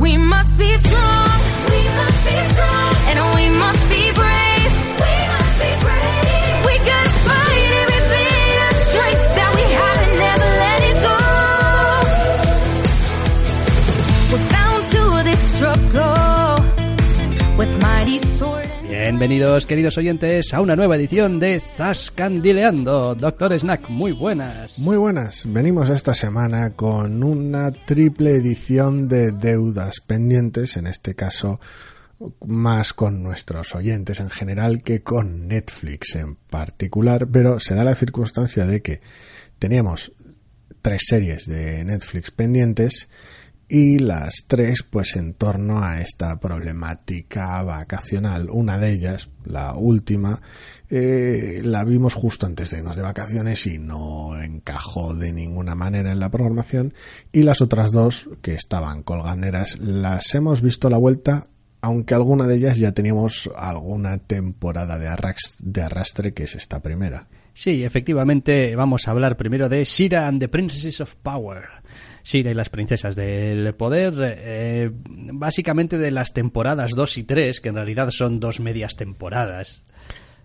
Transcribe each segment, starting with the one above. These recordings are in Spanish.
We must be strong. Bienvenidos, queridos oyentes, a una nueva edición de Zascandileando. Doctor Snack, muy buenas. Muy buenas, venimos esta semana con una triple edición de deudas pendientes, en este caso más con nuestros oyentes en general que con Netflix en particular, pero se da la circunstancia de que teníamos tres series de Netflix pendientes y las tres pues en torno a esta problemática vacacional. Una de ellas, la última, eh, la vimos justo antes de irnos de vacaciones y no encajó de ninguna manera en la programación y las otras dos que estaban colganderas las hemos visto a la vuelta aunque alguna de ellas ya teníamos alguna temporada de, arras- de arrastre que es esta primera. Sí, efectivamente, vamos a hablar primero de Shira and the Princesses of Power. Shira y las princesas del poder, eh, básicamente de las temporadas 2 y 3, que en realidad son dos medias temporadas.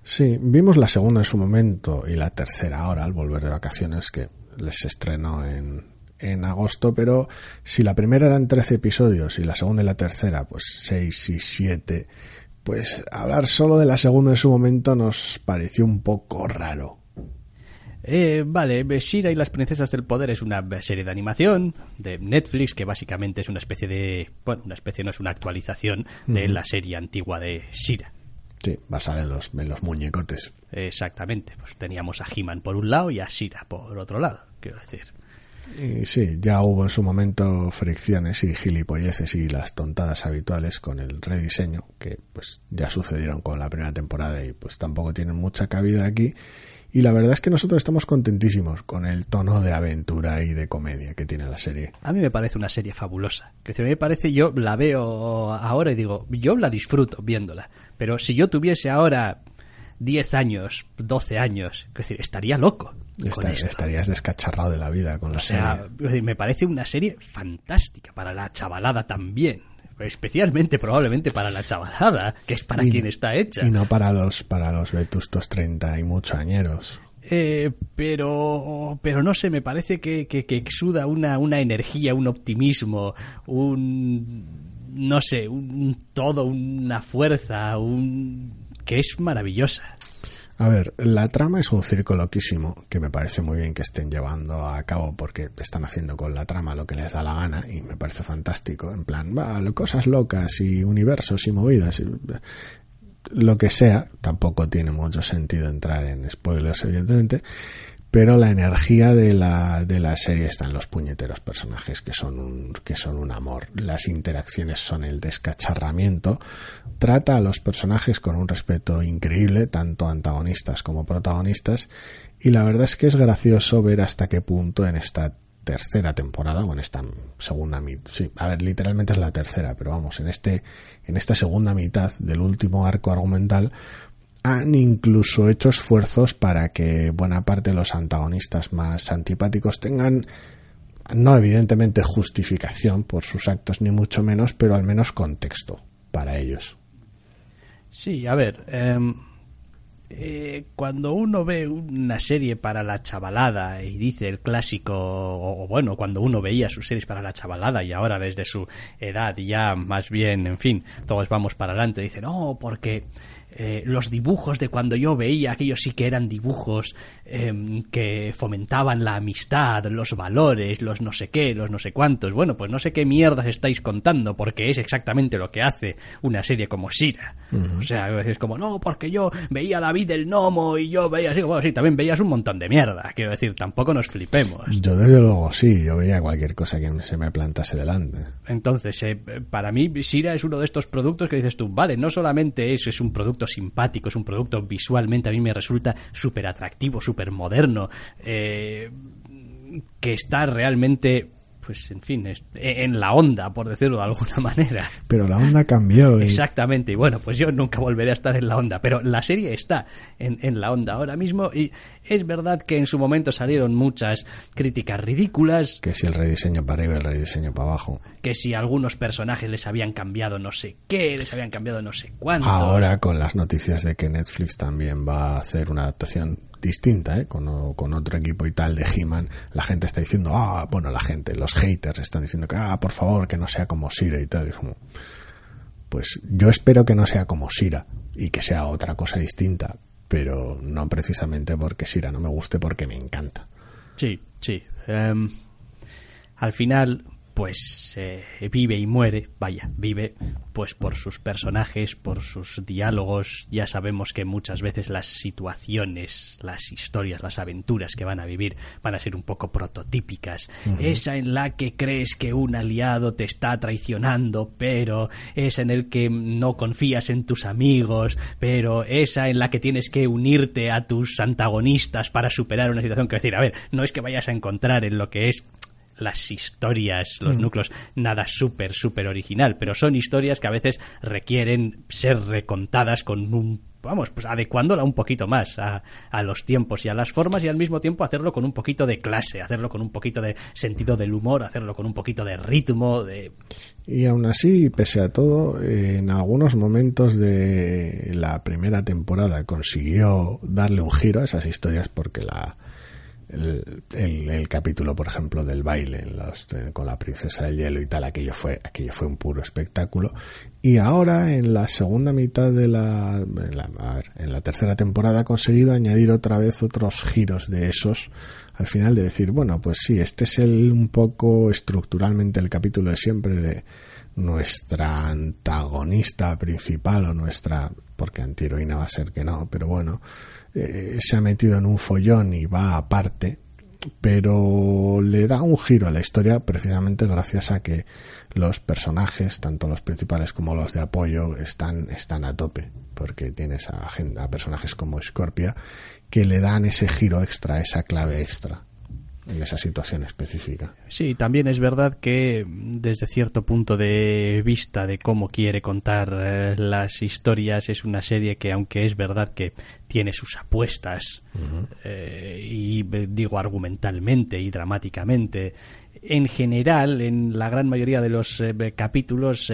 Sí, vimos la segunda en su momento y la tercera ahora al volver de vacaciones que les estrenó en, en agosto, pero si la primera eran 13 episodios y la segunda y la tercera pues 6 y 7, pues hablar solo de la segunda en su momento nos pareció un poco raro. Eh, vale, Shira y las princesas del poder es una serie de animación de Netflix que básicamente es una especie de... Bueno, una especie no es una actualización de la serie antigua de Shira. Sí, basada en los, en los muñecotes. Exactamente, pues teníamos a He-Man por un lado y a Shira por otro lado, quiero decir. Y sí, ya hubo en su momento fricciones y gilipolleces y las tontadas habituales con el rediseño, que pues ya sucedieron con la primera temporada y pues tampoco tienen mucha cabida aquí. Y la verdad es que nosotros estamos contentísimos con el tono de aventura y de comedia que tiene la serie. A mí me parece una serie fabulosa. Que si me parece, yo la veo ahora y digo, yo la disfruto viéndola. Pero si yo tuviese ahora 10 años, 12 años, es decir, estaría loco. estarías descacharrado de la vida con la sea, serie. me parece una serie fantástica para la chavalada también. Especialmente, probablemente para la chavalada, que es para Y- quien está hecha. Y no para los, para los vetustos 30 y mucho añeros. Eh, pero, pero no sé, me parece que, que, que exuda una, una energía, un optimismo, un, no sé, un, un todo, una fuerza, un, que es maravillosa. A ver, la trama es un circo loquísimo que me parece muy bien que estén llevando a cabo porque están haciendo con la trama lo que les da la gana y me parece fantástico. En plan, va, cosas locas y universos y movidas. y- lo que sea, tampoco tiene mucho sentido entrar en spoilers, evidentemente, pero la energía de la, de la serie está en los puñeteros personajes que son un, que son un amor. Las interacciones son el descacharramiento. Trata a los personajes con un respeto increíble, tanto antagonistas como protagonistas, y la verdad es que es gracioso ver hasta qué punto en esta tercera temporada o en esta segunda mitad, sí, a ver, literalmente es la tercera, pero vamos, en este en esta segunda mitad del último arco argumental han incluso hecho esfuerzos para que buena parte de los antagonistas más antipáticos tengan no evidentemente justificación por sus actos ni mucho menos, pero al menos contexto para ellos. Sí, a ver, em, eh, cuando uno ve una serie para la chavalada y dice el clásico, o, o bueno, cuando uno veía sus series para la chavalada y ahora desde su edad ya más bien, en fin, todos vamos para adelante, dice, no, porque eh, los dibujos de cuando yo veía, aquellos sí que eran dibujos em, que fomentaban la amistad, los valores, los no sé qué, los no sé cuántos. Bueno, pues no sé qué mierdas estáis contando, porque es exactamente lo que hace una serie como Shira. O sea, es como, no, porque yo veía David el Gnomo y yo veía así, bueno, sí, también veías un montón de mierda. Quiero decir, tampoco nos flipemos. Yo desde luego sí, yo veía cualquier cosa que se me plantase delante. Entonces, eh, para mí, Shira es uno de estos productos que dices tú, vale, no solamente eso es un producto simpático, es un producto visualmente a mí me resulta súper atractivo, súper moderno, eh, que está realmente, pues en fin, es- en la onda, por decirlo de alguna manera. Pero la onda cambió. Exactamente, y bueno, pues yo nunca volveré a estar en la onda, pero la serie está en, en la onda ahora mismo y es verdad que en su momento salieron muchas críticas ridículas, Que si el rediseño para arriba el rediseño para abajo. que si algunos personajes les habían cambiado no sé qué, les habían cambiado no sé cuánto. Ahora con las noticias de que Netflix también va a hacer una adaptación distinta, ¿eh? con, con otro equipo y tal de He-Man, la gente está diciendo, ah, bueno, la gente, los haters están diciendo que, ah, por favor, que no sea como Sira y tal. Pues yo espero que no sea como Sira y que sea otra cosa distinta, pero no precisamente porque Sira no me guste, porque me encanta. Sí, sí. Em, al final, pues eh, vive y muere, vaya, vive, pues por sus personajes, por sus diálogos. Ya sabemos que muchas veces las situaciones, las historias, las aventuras que van a vivir van a ser un poco prototípicas. Esa en la que crees que un aliado te está traicionando, pero esa en el que no confías en tus amigos, pero esa en la que tienes que unirte a tus antagonistas para superar una situación. Quiero decir, a ver, no es que vayas a encontrar en lo que es las historias, los núcleos, nada súper, súper original, pero son historias que a veces requieren ser recontadas con un vamos, pues adecuándola un poquito más a, a los tiempos y a las formas y al mismo tiempo hacerlo con un poquito de clase, hacerlo con un poquito de sentido del humor, hacerlo con un poquito de ritmo, de... Y aún así, pese a todo, en algunos momentos de la primera temporada consiguió darle un giro a esas historias porque la el, capítulo, por ejemplo, del baile en los- eh, con la princesa del hielo y tal, aquello fue, aquello fue un puro espectáculo. Y ahora, en la segunda mitad de la, en la, en la tercera temporada, ha conseguido añadir otra vez otros giros de esos, al final de decir, bueno, pues sí, este es el un poco estructuralmente el capítulo de siempre de nuestra antagonista principal o nuestra, porque antiheroína va a ser que no, pero bueno, eh, se ha metido en un follón y va aparte, pero le da un giro a la historia precisamente gracias a que los personajes, tanto los principales como los de apoyo, están, están a tope, porque tienes a, a personajes como Scorpia que le dan ese giro extra, esa clave extra en esa situación específica. Sí, también es verdad que desde cierto punto de vista de cómo quiere contar eh, las historias es una serie que aunque es verdad que tiene sus apuestas eh, y eh, digo argumentalmente y dramáticamente en general en la gran mayoría de los eh, capítulos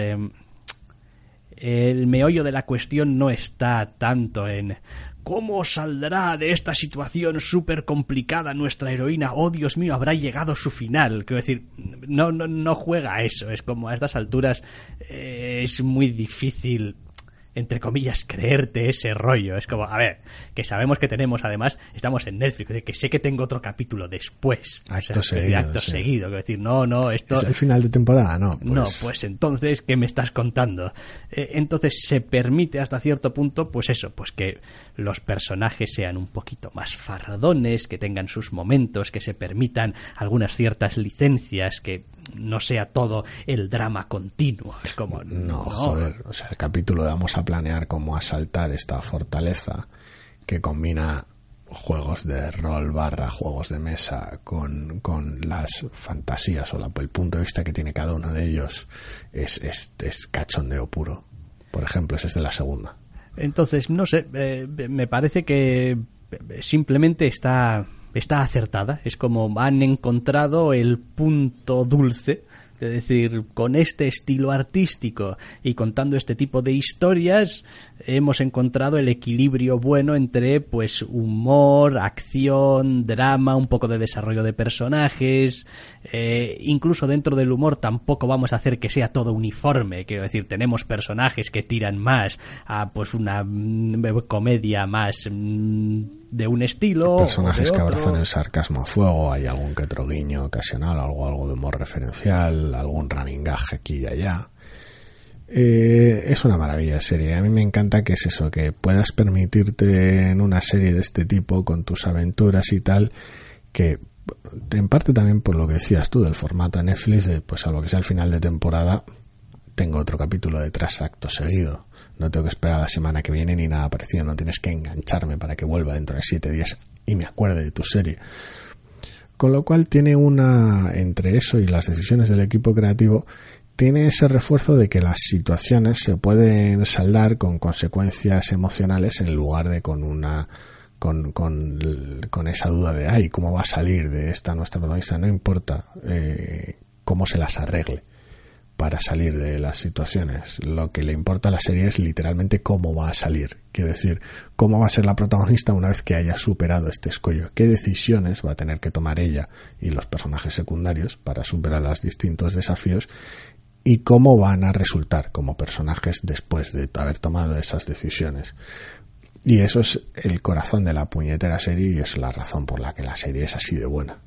el meollo de la cuestión no está tanto en cómo saldrá de esta situación súper complicada nuestra heroína. Oh, Dios mío, habrá llegado su final. Quiero decir, no, no, no juega a eso. Es como a estas alturas eh, es muy difícil entre comillas, creerte ese rollo. Es como, a ver, que sabemos que tenemos, además, estamos en Netflix, que sé que tengo otro capítulo después. Acto de seguido, acto sí. seguido. Quiero decir, no, no, esto... ¿Es el final de temporada? No. Pues, No, pues entonces, ¿qué me estás contando? Eh, entonces se permite hasta cierto punto, pues eso, pues que los personajes sean un poquito más fardones, que tengan sus momentos, que se permitan algunas ciertas licencias, que no sea todo el drama continuo. Como, No, joder. O sea, el capítulo de vamos a planear cómo asaltar esta fortaleza que combina juegos de rol barra juegos de mesa con, con las fantasías o la- el punto de vista que tiene cada uno de ellos es, es, es cachondeo puro. Por ejemplo, ese es de la segunda. Entonces, no sé, eh, me parece que simplemente está, está acertada. Es como han encontrado el punto dulce Es decir, con este estilo artístico y contando este tipo de historias, hemos encontrado el equilibrio bueno entre pues humor, acción, drama, un poco de desarrollo de personajes. Eh, incluso dentro del humor tampoco vamos a hacer que sea todo uniforme. Quiero decir, tenemos personajes que tiran más a pues una mm, comedia más mm, de un estilo. Personajes que abrazan el sarcasmo a fuego, hay algún que otro guiño ocasional, algo, algo de humor referencial, algún gag aquí y allá. Eh, es una maravilla de serie. A mí me encanta que es eso, que puedas permitirte en una serie de este tipo, con tus aventuras y tal, que en parte también por lo que decías tú del formato de Netflix, de, pues salvo que sea el final de temporada, tengo otro capítulo de tres actos seguido. No tengo que esperar a la semana que viene ni nada parecido. No tienes que engancharme para que vuelva dentro de siete días y me acuerde de tu serie. Con lo cual tiene una, entre eso y las decisiones del equipo creativo, tiene ese refuerzo de que las situaciones se pueden saldar con consecuencias emocionales en lugar de con una con, con, con esa duda de ay cómo va a salir de esta nuestra protagonista no importa eh, cómo se las arregle para salir de las situaciones. Lo que le importa a la serie es literalmente cómo va a salir. Quiero decir, cómo va a ser la protagonista una vez que haya superado este escollo. ¿Qué decisiones va a tener que tomar ella y los personajes secundarios para superar los distintos desafíos? Y cómo van a resultar como personajes después de haber tomado esas decisiones. Y eso es el corazón de la puñetera serie y es la razón por la que la serie es así de buena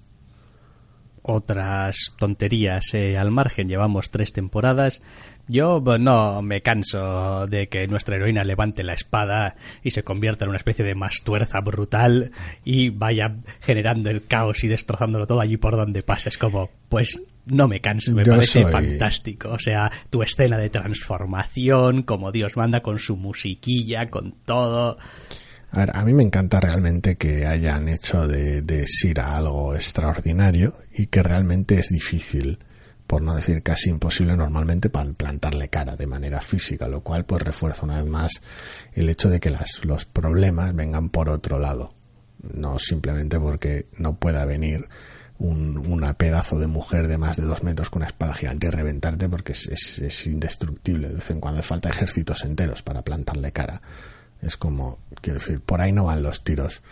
otras tonterías eh, al margen. Llevamos tres temporadas. Yo pues, no me canso de que nuestra heroína levante la espada y se convierta en una especie de mastuerza brutal y vaya generando el caos y destrozándolo todo allí por donde pasa. Es como, pues no me canso, me Yo parece soy- fantástico. O sea, tu escena de transformación, como Dios manda, con su musiquilla, con todo. A ver, a mí me encanta realmente que hayan hecho de, de Sira algo extraordinario y que realmente es difícil, por no decir casi imposible normalmente, para plantarle cara de manera física, lo cual pues refuerza una vez más el hecho de que las, los problemas vengan por otro lado, no simplemente porque no pueda venir un, una pedazo de mujer de más de dos metros con una espada gigante reventarte porque es, es, es indestructible. De vez en cuando falta ejércitos enteros para plantarle cara. Es como, quiero decir, por ahí no van los tiros.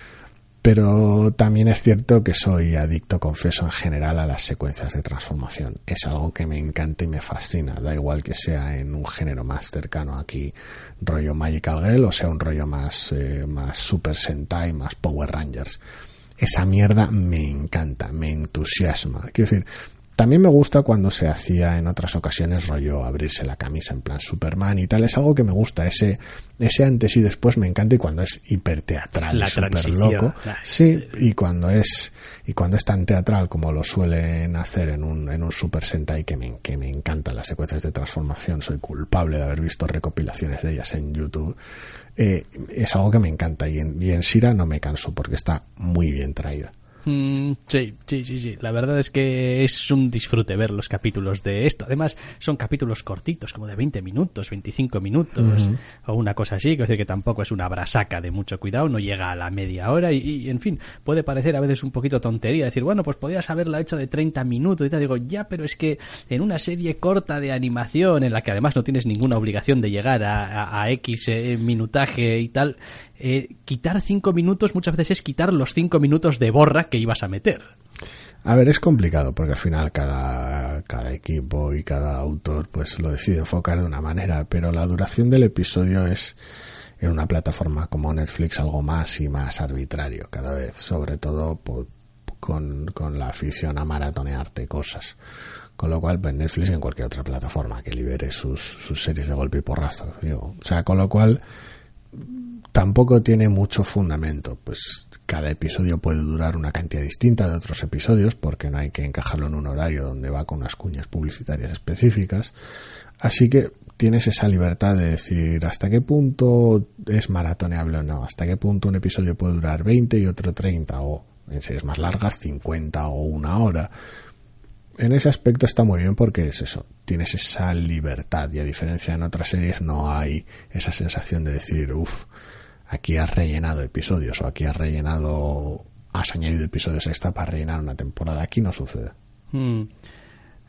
Pero también es cierto que soy adicto, confieso, en general a las secuencias de transformación. Es algo que me encanta y me fascina. Da igual que sea en un género más cercano aquí, rollo Magical Girl, o sea un rollo más, eh, más Super Sentai, más Power Rangers. Esa mierda me encanta, me entusiasma. Quiero decir, también me gusta cuando se hacía en otras ocasiones rollo abrirse la camisa en plan Superman y tal. Es algo que me gusta. Ese, ese antes y después me encanta y cuando es hiperteatral, La súper transición. loco. Sí, y cuando es y cuando es tan teatral como lo suelen hacer en un, en un Super Sentai que me, que me encantan las secuencias de transformación, soy culpable de haber visto recopilaciones de ellas en YouTube. Eh, es algo que me encanta y en, y en Sira no me canso porque está muy bien traída. Mm, sí, sí, sí, sí. La verdad es que es un disfrute ver los capítulos de esto. Además, son capítulos cortitos, como de 20 minutos, 25 minutos, o una cosa así. Quiero decir que tampoco es una brasaca de mucho cuidado, no llega a la media hora y, y, en fin, puede parecer a veces un poquito tontería. Decir, bueno, pues podías haberla hecho de 30 minutos y tal. Digo, ya, pero es que en una serie corta de animación, en la que además no tienes ninguna obligación de llegar a, a- a X eh, minutaje y tal, eh, quitar 5 minutos muchas veces es quitar los 5 minutos de borra que ibas a meter. A ver, es complicado porque al final cada, cada equipo y cada autor pues lo decide enfocar de una manera, pero la duración del episodio es en una plataforma como Netflix algo más y más arbitrario cada vez, sobre todo con, con la afición a maratonearte cosas. Con lo cual, pues Netflix en cualquier otra plataforma que libere sus, sus series de golpe y porrazo. O sea, con lo cual tampoco tiene mucho fundamento. Pues cada episodio puede durar una cantidad distinta de otros episodios porque no hay que encajarlo en un horario donde va con unas cuñas publicitarias específicas. Así que tienes esa libertad de decir hasta qué punto es maratoneable o no, hasta qué punto un episodio puede durar 20 y otro 30 o en series más largas 50 o una hora. En ese aspecto está muy bien porque es eso, tienes esa libertad y a diferencia en otras series no hay esa sensación de decir, uff, aquí has rellenado episodios o aquí has rellenado, has añadido episodios extra para rellenar una temporada. Aquí no sucede. Hmm.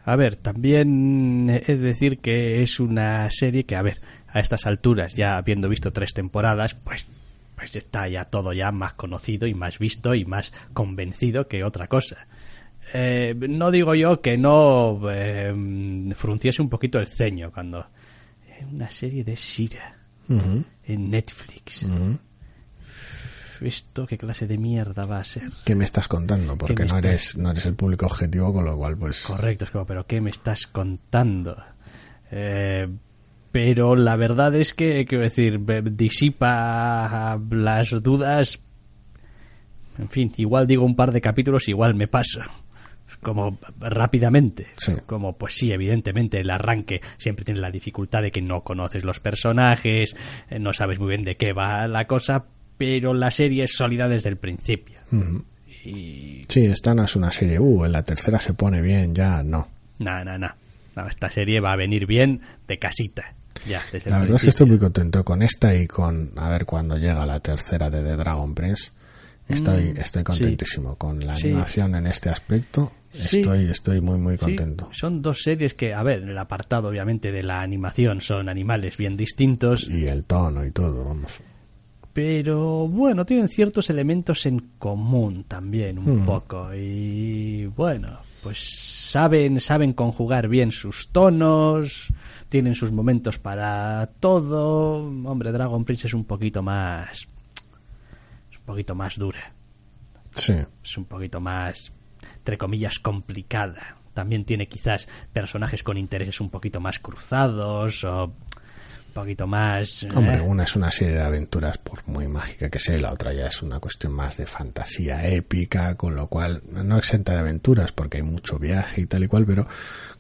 A ver, también es decir que es una serie que, a ver, a estas alturas, ya habiendo visto tres temporadas, pues, pues está ya todo ya más conocido y más visto y más convencido que otra cosa. Eh, no digo yo que no eh, frunciese un poquito el ceño cuando eh, una serie de Shira En Netflix. ¿Esto qué clase de mierda va a ser? ¿Qué me estás contando? Porque no estás- eres, no eres el público objetivo, con lo cual, pues. Correcto, es como, pero ¿qué me estás contando? Eh, pero la verdad es que, quiero decir, disipa las dudas. En fin, igual digo un par de capítulos, igual me paso. Como rápidamente. Sí. Como, pues sí, evidentemente, el arranque siempre tiene la dificultad de que no conoces los personajes, eh, no sabes muy bien de qué va la cosa, pero la serie es sólida desde el principio. Y Sí, esta no es una serie. Uh, en la tercera se pone bien, ya no. Nada, nada, nada. No, esta serie va a venir bien de casita. Ya, desde La el verdad es que estoy muy contento con esta y con a ver cuando llega la tercera de The Dragon Prince. Estoy, Mm, estoy sí. contentísimo con la Sí. animación en este aspecto. Sí. Estoy, estoy muy, muy Sí, contento. son dos series que, a ver, el apartado obviamente de la animación son animales bien distintos, Y el tono y todo, vamos. pero bueno, tienen ciertos elementos en común también un Mm. poco y bueno, pues saben saben conjugar bien sus tonos, tienen sus momentos para todo. Hombre, Dragon Prince es un poquito más es un poquito más dura. Sí. es un poquito más, entre comillas, complicada. También tiene quizás personajes con intereses un poquito más cruzados o un poquito más... eh, Hombre, una es una serie de aventuras, por muy mágica que sea, la otra ya es una cuestión más de fantasía épica, con lo cual, no exenta de aventuras, porque hay mucho viaje y tal y cual, pero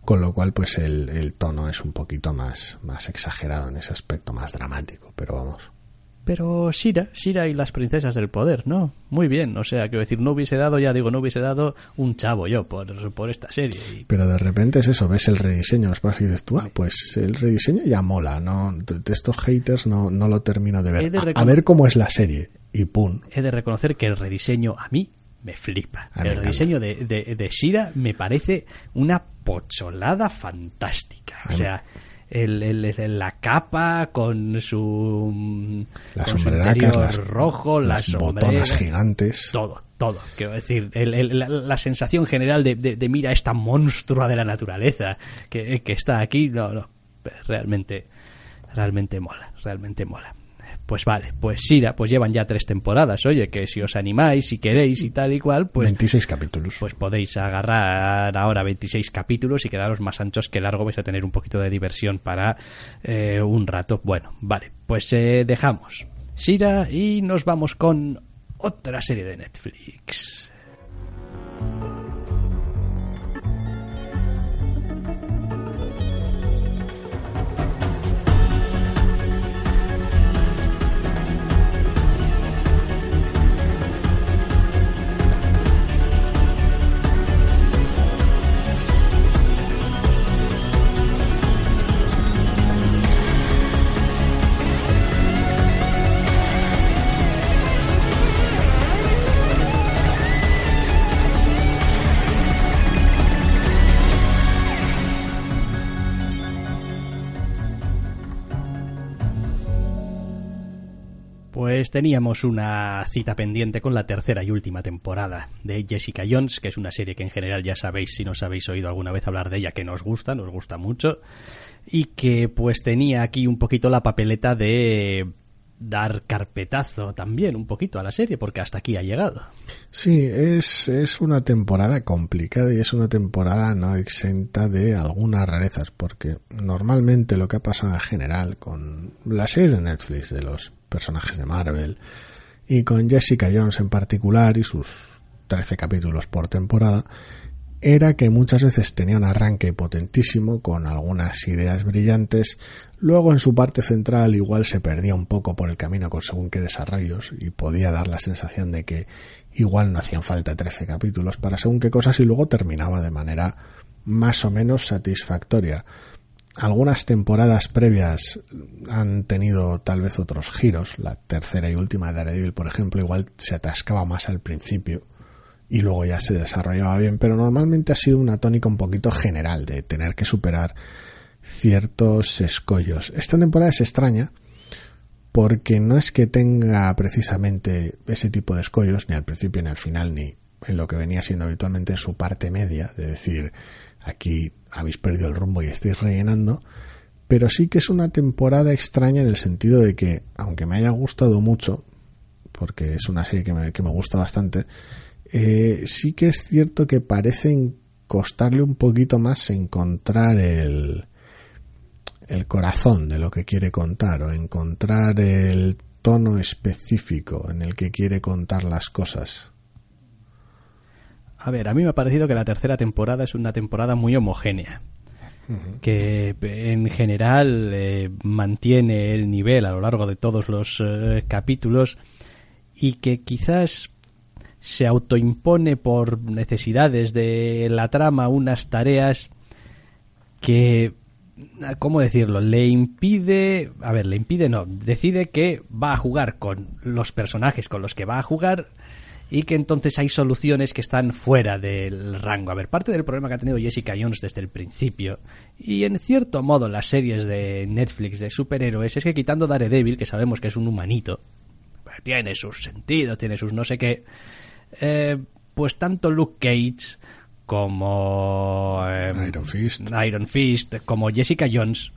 con lo cual, pues el, el tono es un poquito más, más exagerado en ese aspecto, más dramático, pero vamos. Pero Shira, Shira y las princesas del poder, ¿no? Muy bien, o sea, quiero decir, no hubiese dado, ya digo, no hubiese dado un chavo yo por, por esta serie. Y- Pero de repente es eso, ves el rediseño, los personajes y dices tú, ah, pues el rediseño ya mola, ¿no? De estos haters no, no lo termino de ver. de A, ver cómo es la serie, y pum. He de reconocer que el rediseño a mí me flipa. A el rediseño de, de, de Shira me parece una pocholada fantástica. A O sea, el- el- la capa con su, mm, Las con su sombreracas, interior las, rojo, las las botonas gigantes. todo, todo. Quiero decir, el- el- la, la sensación general de, de- de mira esta monstrua de la naturaleza que, que está aquí, no, no, realmente, realmente mola, realmente mola. Pues vale, pues Sira, pues llevan ya tres temporadas, oye, que si os animáis, si queréis y tal y cual, pues 26 capítulos. pues podéis agarrar ahora 26 capítulos y quedaros más anchos que largo. Vais a tener un poquito de diversión para eh, un rato. Bueno, vale, pues eh, dejamos Shira y nos vamos con otra serie de Netflix. Pues teníamos una cita pendiente con la tercera y última temporada de Jessica Jones, que es una serie que en general ya sabéis, si nos habéis oído alguna vez hablar de ella, que nos gusta, nos gusta mucho, y que pues tenía aquí un poquito la papeleta de dar carpetazo también un poquito a la serie, porque hasta aquí ha llegado. Sí, es, es una temporada complicada y es una temporada no exenta de algunas rarezas, porque normalmente lo que ha pasado en general con las series de Netflix de los personajes de Marvel y con Jessica Jones en particular y sus 13 capítulos por temporada, era que muchas veces tenía un arranque potentísimo con algunas ideas brillantes, luego en su parte central igual se perdía un poco por el camino con según qué desarrollos y podía dar la sensación de que igual no hacían falta 13 capítulos para según qué cosas y luego terminaba de manera más o menos satisfactoria. Algunas temporadas previas han tenido tal vez otros giros. La tercera y última de Daredevil, por ejemplo, igual se atascaba más al principio y luego ya se desarrollaba bien, pero normalmente ha sido una tónica un poquito general de tener que superar ciertos escollos. Esta temporada es extraña porque no es que tenga precisamente ese tipo de escollos, ni al principio ni al final, ni en lo que venía siendo habitualmente su parte media, de decir, aquí habéis perdido el rumbo y estáis rellenando, pero sí que es una temporada extraña en el sentido de que, aunque me haya gustado mucho, porque es una serie que me, gusta bastante, eh, sí que es cierto que parece costarle un poquito más encontrar el corazón de lo que quiere contar o encontrar el tono específico en el que quiere contar las cosas. A ver, a mí me ha parecido que la tercera temporada es una temporada muy homogénea. que en general eh, mantiene el nivel a lo largo de todos los eh, capítulos y que quizás se autoimpone por necesidades de la trama unas tareas que ¿cómo decirlo? Le impide, a ver, le impide no, decide que va a jugar con los personajes con los que va a jugar y que entonces hay soluciones que están fuera del rango. A ver, parte del problema que ha tenido Jessica Jones desde el principio y en cierto modo las series de Netflix de superhéroes es que quitando Daredevil, que sabemos que es un humanito, tiene sus sentidos, tiene sus no sé qué, eh, pues tanto Luke Cage como eh, Iron Fist. Iron Fist, como Jessica Jones,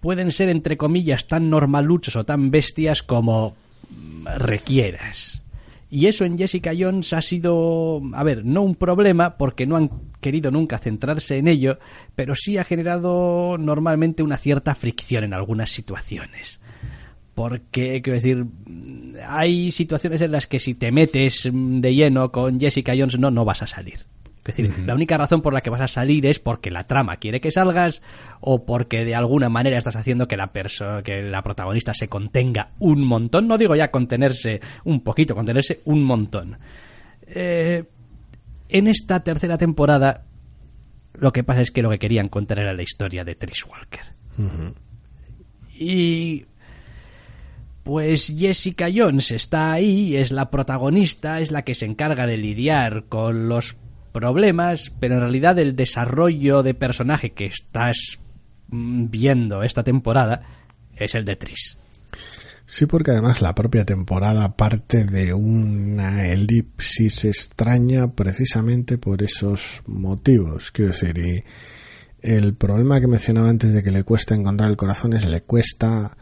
pueden ser entre comillas tan normaluchos o tan bestias como requieras. Y eso en Jessica Jones ha sido, a ver, no un problema porque no han querido nunca centrarse en ello, pero sí ha generado normalmente una cierta fricción en algunas situaciones. Porque, quiero decir, hay situaciones en las que si te metes de lleno con Jessica Jones no, no vas a salir. Es decir, la única razón por la que vas a salir es porque la trama quiere que salgas o porque de alguna manera estás haciendo que la que la protagonista se contenga un montón. No digo ya contenerse un poquito, contenerse un montón. Eh, en esta tercera temporada, lo que pasa es que lo que querían contar era la historia de Trish Walker. Y pues Jessica Jones está ahí, es la protagonista, es la que se encarga de lidiar con los problemas, pero en realidad el desarrollo de personaje que estás mm, viendo esta temporada es el de Tris. Sí, porque además la propia temporada parte de una elipsis extraña precisamente por esos motivos. Quiero decir, y el problema que mencionaba antes de que le cuesta encontrar el corazón es le cuesta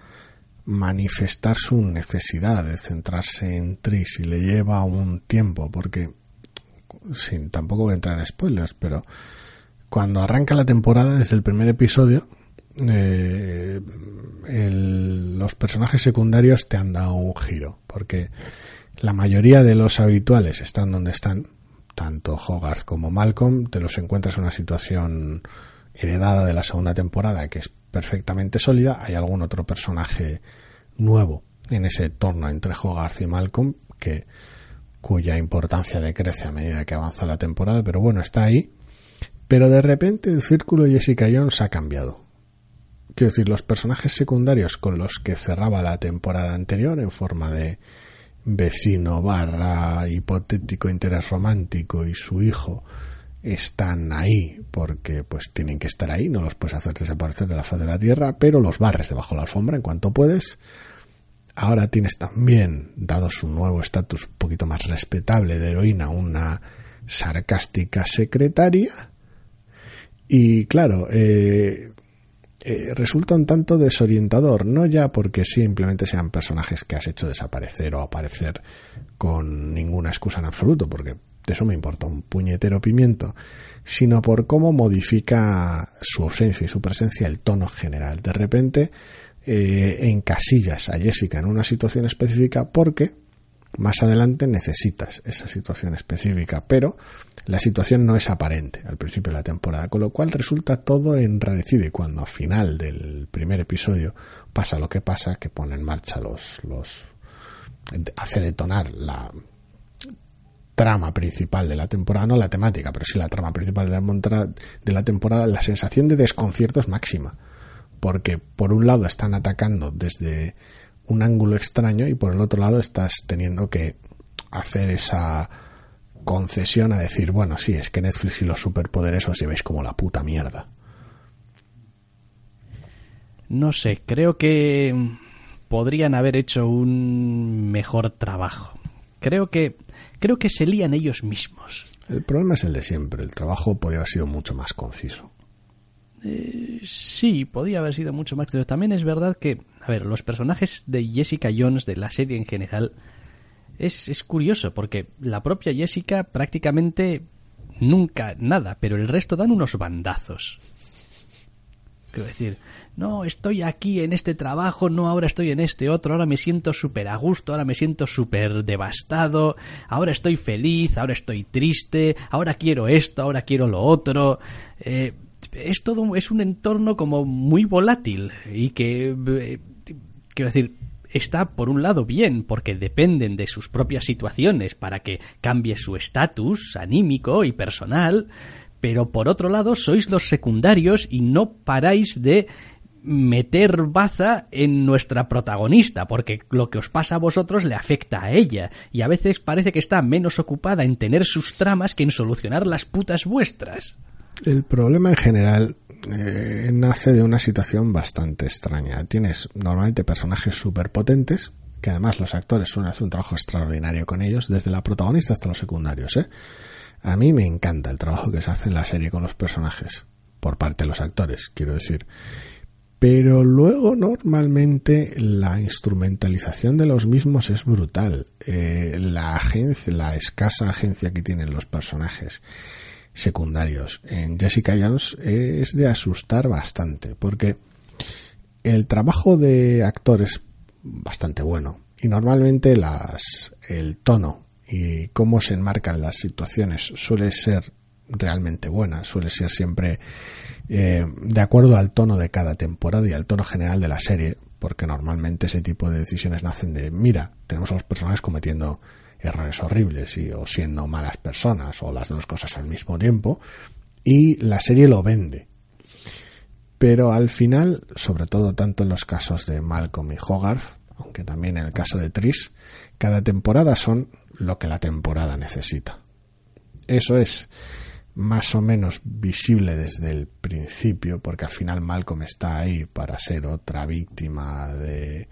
manifestar su necesidad de centrarse en Tris y le lleva un tiempo porque sin tampoco voy a entrar en spoilers, pero cuando arranca la temporada, desde el primer episodio, eh, los personajes secundarios te han dado un giro, porque la mayoría de los habituales están donde están, tanto Hogarth como Malcolm, te los encuentras en una situación heredada de la segunda temporada que es perfectamente sólida, hay algún otro personaje nuevo en ese torno entre Hogarth y Malcolm que cuya importancia decrece a medida que avanza la temporada, pero bueno, está ahí. Pero de repente el círculo Jessica Jones ha cambiado. Quiero decir, los personajes secundarios con los que cerraba la temporada anterior en forma de vecino barra hipotético interés romántico y su hijo están ahí porque pues tienen que estar ahí, no los puedes hacer desaparecer de la faz de la tierra, pero los barres debajo de la alfombra en cuanto puedes Ahora tienes también, dado su nuevo estatus un poquito más respetable de heroína, una sarcástica secretaria. Y claro, eh, eh, resulta un tanto desorientador, no ya porque simplemente sean personajes que has hecho desaparecer o aparecer con ninguna excusa en absoluto, porque de eso me importa un puñetero pimiento, sino por cómo modifica su ausencia y su presencia el tono general. De repente, eh, encasillas a Jessica en una situación específica porque más adelante necesitas esa situación específica, pero la situación no es aparente al principio de la temporada, con lo cual resulta todo enrarecido y cuando al final del primer episodio pasa lo que pasa, que pone en marcha los, los hace detonar la trama principal de la temporada, no la temática, pero sí la trama principal de la, de la temporada, la sensación de desconcierto es máxima porque por un lado están atacando desde un ángulo extraño y por el otro lado estás teniendo que hacer esa concesión a decir, bueno, sí, es que Netflix y los superpoderes os lleváis como la puta mierda. No sé, creo que podrían haber hecho un mejor trabajo. Creo que creo que se lían ellos mismos. El problema es el de siempre. El trabajo podría haber sido mucho más conciso. Eh, sí, podía haber sido mucho más. Pero también es verdad que, a ver, los personajes de Jessica Jones, de la serie en general, es, es curioso, porque la propia Jessica prácticamente nunca nada, pero el resto dan unos bandazos. Quiero decir, no, estoy aquí en este trabajo, no, ahora estoy en este otro, ahora me siento súper a gusto, ahora me siento súper devastado, ahora estoy feliz, ahora estoy triste, ahora quiero esto, ahora quiero lo otro. Eh, es todo, es un entorno como muy volátil y que, eh, quiero decir, está por un lado bien porque dependen de sus propias situaciones para que cambie su estatus anímico y personal, pero por otro lado sois los secundarios y no paráis de meter baza en nuestra protagonista, porque lo que os pasa a vosotros le afecta a ella, y a veces parece que está menos ocupada en tener sus tramas que en solucionar las putas vuestras. El problema en general eh, nace de una situación bastante extraña. Tienes normalmente personajes súper potentes, que además los actores suelen hacer un trabajo extraordinario con ellos, desde la protagonista hasta los secundarios. ¿eh? A mí me encanta el trabajo que se hace en la serie con los personajes, por parte de los actores, quiero decir. Pero luego normalmente la instrumentalización de los mismos es brutal. Eh, la agencia, la escasa agencia que tienen los personajes secundarios. En Jessica Jones es de asustar bastante, porque el trabajo de actor es bastante bueno y normalmente las, el tono y cómo se enmarcan las situaciones suele ser realmente buena, suele ser siempre eh, de acuerdo al tono de cada temporada y al tono general de la serie, porque normalmente ese tipo de decisiones nacen de, mira, tenemos a los personajes cometiendo errores horribles y o siendo malas personas o las dos cosas al mismo tiempo y la serie lo vende. Pero al final, sobre todo tanto en los casos de Malcolm y Hogarth, aunque también en el caso de Tris, cada temporada son lo que la temporada necesita. Eso es más o menos visible desde el principio, porque al final Malcolm está ahí para ser otra víctima de,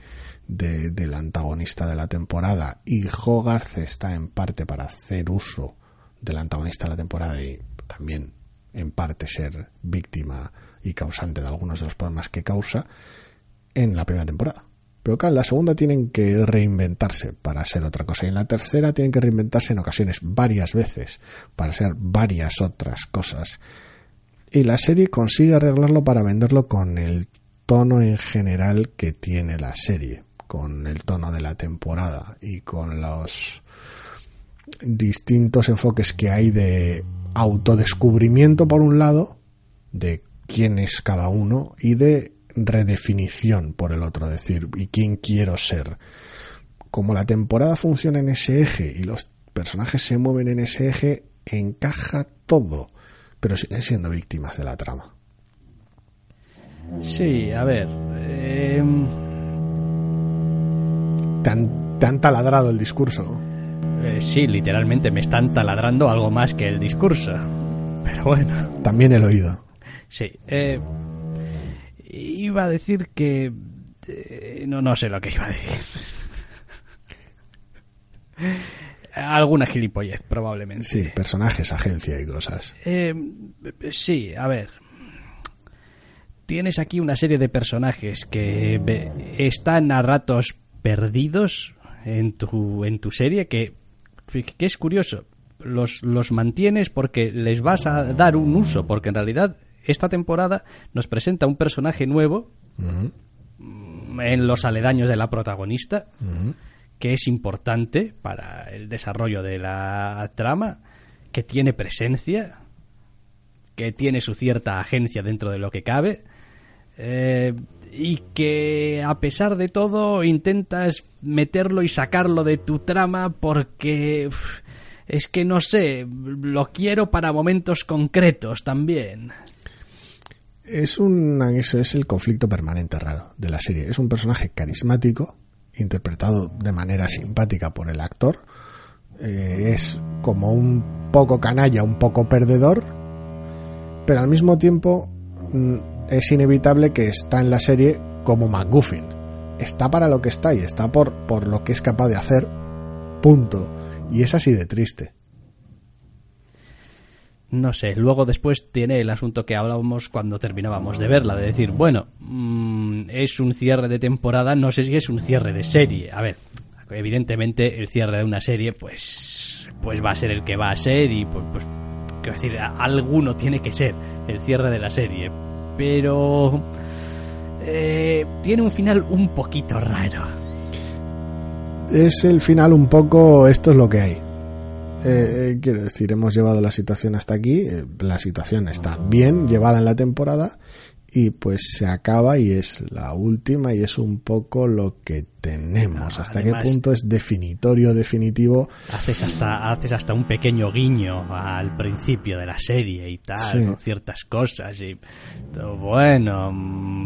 del antagonista de la temporada y Hogarth está en parte para hacer uso del antagonista de la temporada y también en parte ser víctima y causante de algunos de los problemas que causa en la primera temporada. Pero claro, en la segunda tienen que reinventarse para ser otra cosa. Y en la tercera tienen que reinventarse en ocasiones varias veces para ser varias otras cosas. Y la serie consigue arreglarlo para venderlo con el tono en general que tiene la serie, con el tono de la temporada y con los distintos enfoques que hay de autodescubrimiento por un lado, de quién es cada uno, y de redefinición por el otro, decir, ¿y quién quiero ser? Como la temporada funciona en ese eje y los personajes se mueven en ese eje, encaja todo, pero siguen siendo víctimas de la trama. Sí, a ver. Eh... ¿Te, han, taladrado el discurso? Eh, sí, literalmente me están taladrando algo más que el discurso. Pero bueno. También el oído. Sí. Eh, iba a decir que... Eh, no, no sé lo que iba a decir. Alguna gilipollez, probablemente. Sí, personajes, agencia y cosas. Eh, sí, a ver. Tienes aquí una serie de personajes que están a ratos perdidos en tu, en tu serie, que, que es curioso. Los, los mantienes porque les vas a dar un uso, porque en realidad esta temporada nos presenta un personaje nuevo en los aledaños de la protagonista, que es importante para el desarrollo de la trama, que tiene presencia, que tiene su cierta agencia dentro de lo que cabe. Eh, y que a pesar de todo intentas meterlo y sacarlo de tu trama porque es que no sé, lo quiero para momentos concretos también. Es un eso es el conflicto permanente raro de la serie. Es un personaje carismático, interpretado de manera simpática por el actor. Eh, es como un poco canalla, un poco perdedor, pero al mismo tiempo mm, es inevitable que está en la serie como McGuffin. Está para lo que está y está por, por lo que es capaz de hacer. Punto. Y es así de triste. No sé, luego después tiene el asunto que hablábamos cuando terminábamos de verla, de decir, bueno, mm, es un cierre de temporada, no sé si es un cierre de serie. A ver, evidentemente el cierre de una serie, pues, pues va a ser el que va a ser y pues, pues quiero decir, alguno tiene que ser el cierre de la serie. Pero eh, tiene un final un poquito raro. Es el final un poco, esto es lo que hay. Eh, eh, quiero decir, hemos llevado la situación hasta aquí, eh, la situación está bien llevada en la temporada y pues se acaba y es la última y es un poco lo que tenemos. No, hasta qué punto es definitorio, definitivo. Haces hasta, haces hasta un pequeño guiño al principio de la serie y tal, Sí. con ciertas cosas y bueno,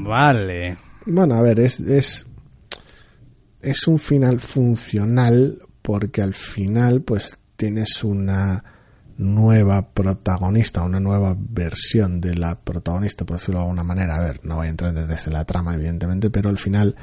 vale. Bueno, a ver, es, es, es un final funcional porque al final pues tienes una nueva protagonista, una nueva versión de la protagonista, por decirlo de alguna manera. A ver, no voy a entrar desde la trama, evidentemente, pero al final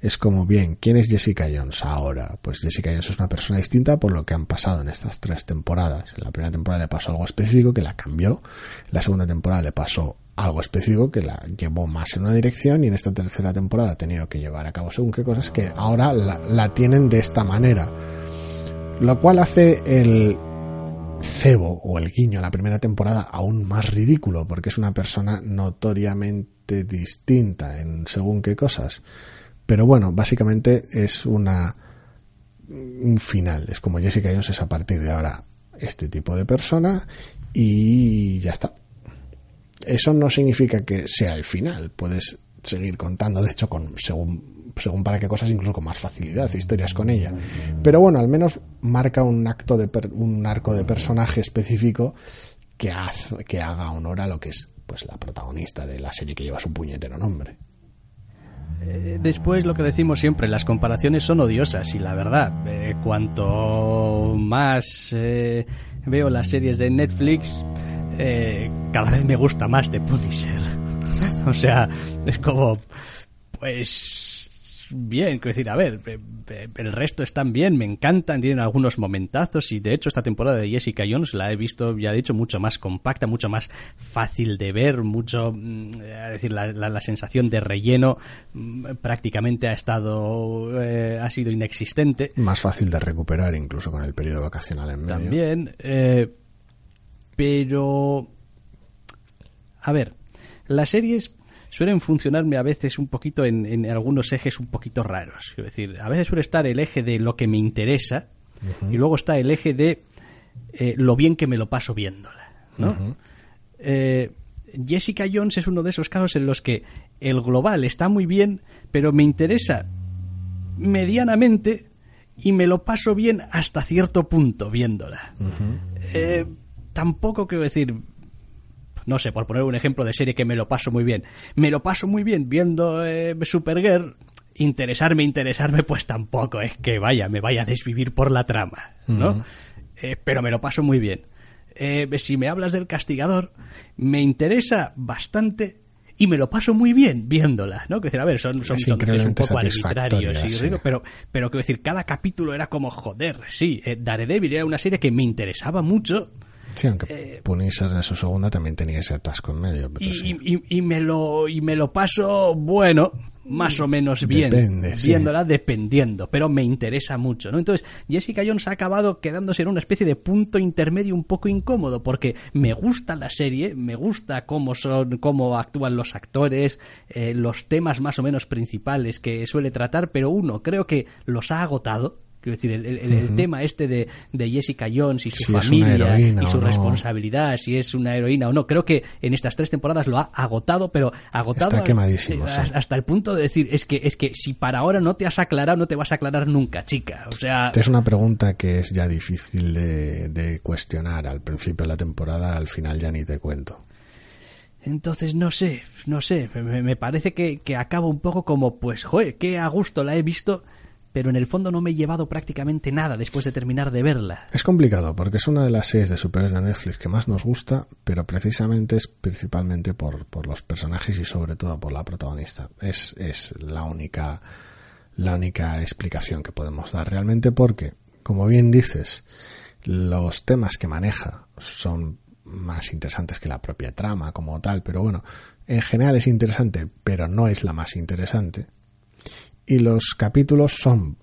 es como, bien, ¿quién es Jessica Jones ahora? Pues Jessica Jones es una persona distinta por lo que han pasado en estas tres temporadas. En la primera temporada le pasó algo específico que la cambió, en la segunda temporada le pasó algo específico que la llevó más en una dirección y en esta tercera temporada ha tenido que llevar a cabo según qué cosas que ahora la, la tienen de esta manera. Lo cual hace el cebo o el guiño a la primera temporada aún más ridículo porque es una persona notoriamente distinta en según qué cosas. Pero bueno, básicamente es una un final. Es como Jessica Jones es a partir de ahora este tipo de persona y ya está. Eso no significa que sea el final. Puedes seguir contando, de hecho, con según según para qué cosas, incluso con más facilidad, historias con ella. Pero bueno, al menos marca un acto de per- un arco de personaje específico que, haz- que haga honor a lo que es pues la protagonista de la serie que lleva su puñetero nombre. Eh, Después lo que decimos siempre, las comparaciones son odiosas y la verdad, eh, cuanto más eh, veo las series de Netflix, cada vez me gusta más The Punisher. o sea, es como, pues bien, quiero decir, a ver, el resto están bien, me encantan, tienen algunos momentazos y de hecho esta temporada de Jessica Jones la he visto, ya he dicho, mucho más compacta, mucho más fácil de ver, mucho, mm, es decir, la, la- la sensación de relleno mm, prácticamente ha estado, eh, ha sido inexistente. Más fácil de recuperar incluso con el periodo vacacional en medio. También, eh, pero, a ver, las series suelen funcionarme a veces un poquito en, en algunos ejes un poquito raros. Quiero decir, a veces suele estar el eje de lo que me interesa y luego está el eje de eh, lo bien que me lo paso viéndola, ¿no? Eh, Jessica Jones es uno de esos casos en los que el global está muy bien, pero me interesa medianamente y me lo paso bien hasta cierto punto viéndola. Eh, tampoco quiero decir, no sé, por poner un ejemplo de serie que me lo paso muy bien. Me lo paso muy bien viendo eh, Supergirl. Interesarme, interesarme, pues tampoco es que vaya, me vaya a desvivir por la trama, ¿no? Eh, pero me lo paso muy bien. Eh, si me hablas del castigador, me interesa bastante y me lo paso muy bien viéndola, ¿no? Que decir, a ver, son, son, un poco arbitrarios, sí. pero, pero quiero decir, cada capítulo era como, joder, sí, eh, Daredevil era una serie que me interesaba mucho Sí, aunque Eh, Punisher en su segunda también tenía ese atasco en medio. Pero y, sí. y- y me lo, y me lo paso, bueno, más o menos bien, Depende, sí. viéndola dependiendo, pero me interesa mucho, ¿no? Entonces, Jessica Jones ha acabado quedándose en una especie de punto intermedio un poco incómodo, porque me gusta la serie, me gusta cómo son, cómo actúan los actores, eh, los temas más o menos principales que suele tratar, pero uno, creo que los ha agotado. Quiero decir, el, el- el tema este de, de Jessica Jones y su Si familia y su no. responsabilidad, si es una heroína o no. Creo que en estas tres temporadas lo ha agotado, pero agotado Está quemadísimo, sí. hasta el punto de decir, es que, es que si para ahora no te has aclarado, no te vas a aclarar nunca, chica. O sea, Esta es una pregunta que es ya difícil de, de cuestionar al principio de la temporada, al final ya ni te cuento. entonces no sé, no sé, me, me parece que, que acaba un poco como, pues, joder, qué a gusto la he visto, pero en el fondo no me he llevado prácticamente nada después de terminar de verla. Es complicado porque es una de las series de superhéroes de Netflix que más nos gusta, pero precisamente es principalmente por, por los personajes y sobre todo por la protagonista. Es, es la única la única explicación que podemos dar realmente porque, como bien dices, los temas que maneja son más interesantes que la propia trama como tal, pero bueno, en general es interesante, pero no es la más interesante. Y los capítulos son,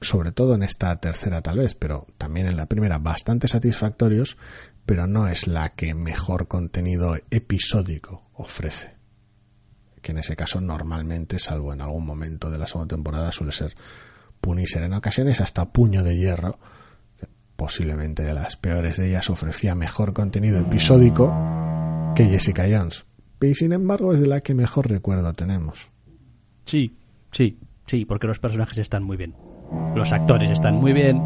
sobre todo en esta tercera tal vez, pero también en la primera, bastante satisfactorios, pero no es la que mejor contenido episódico ofrece. Que en ese caso normalmente, salvo en algún momento de la segunda temporada, suele ser Punisher. En ocasiones hasta Puño de Hierro, posiblemente de las peores de ellas, ofrecía mejor contenido episódico que Jessica Jones. Y sin embargo es de la que mejor recuerdo tenemos. Sí, sí, sí, porque los personajes están muy bien. Los actores están muy bien.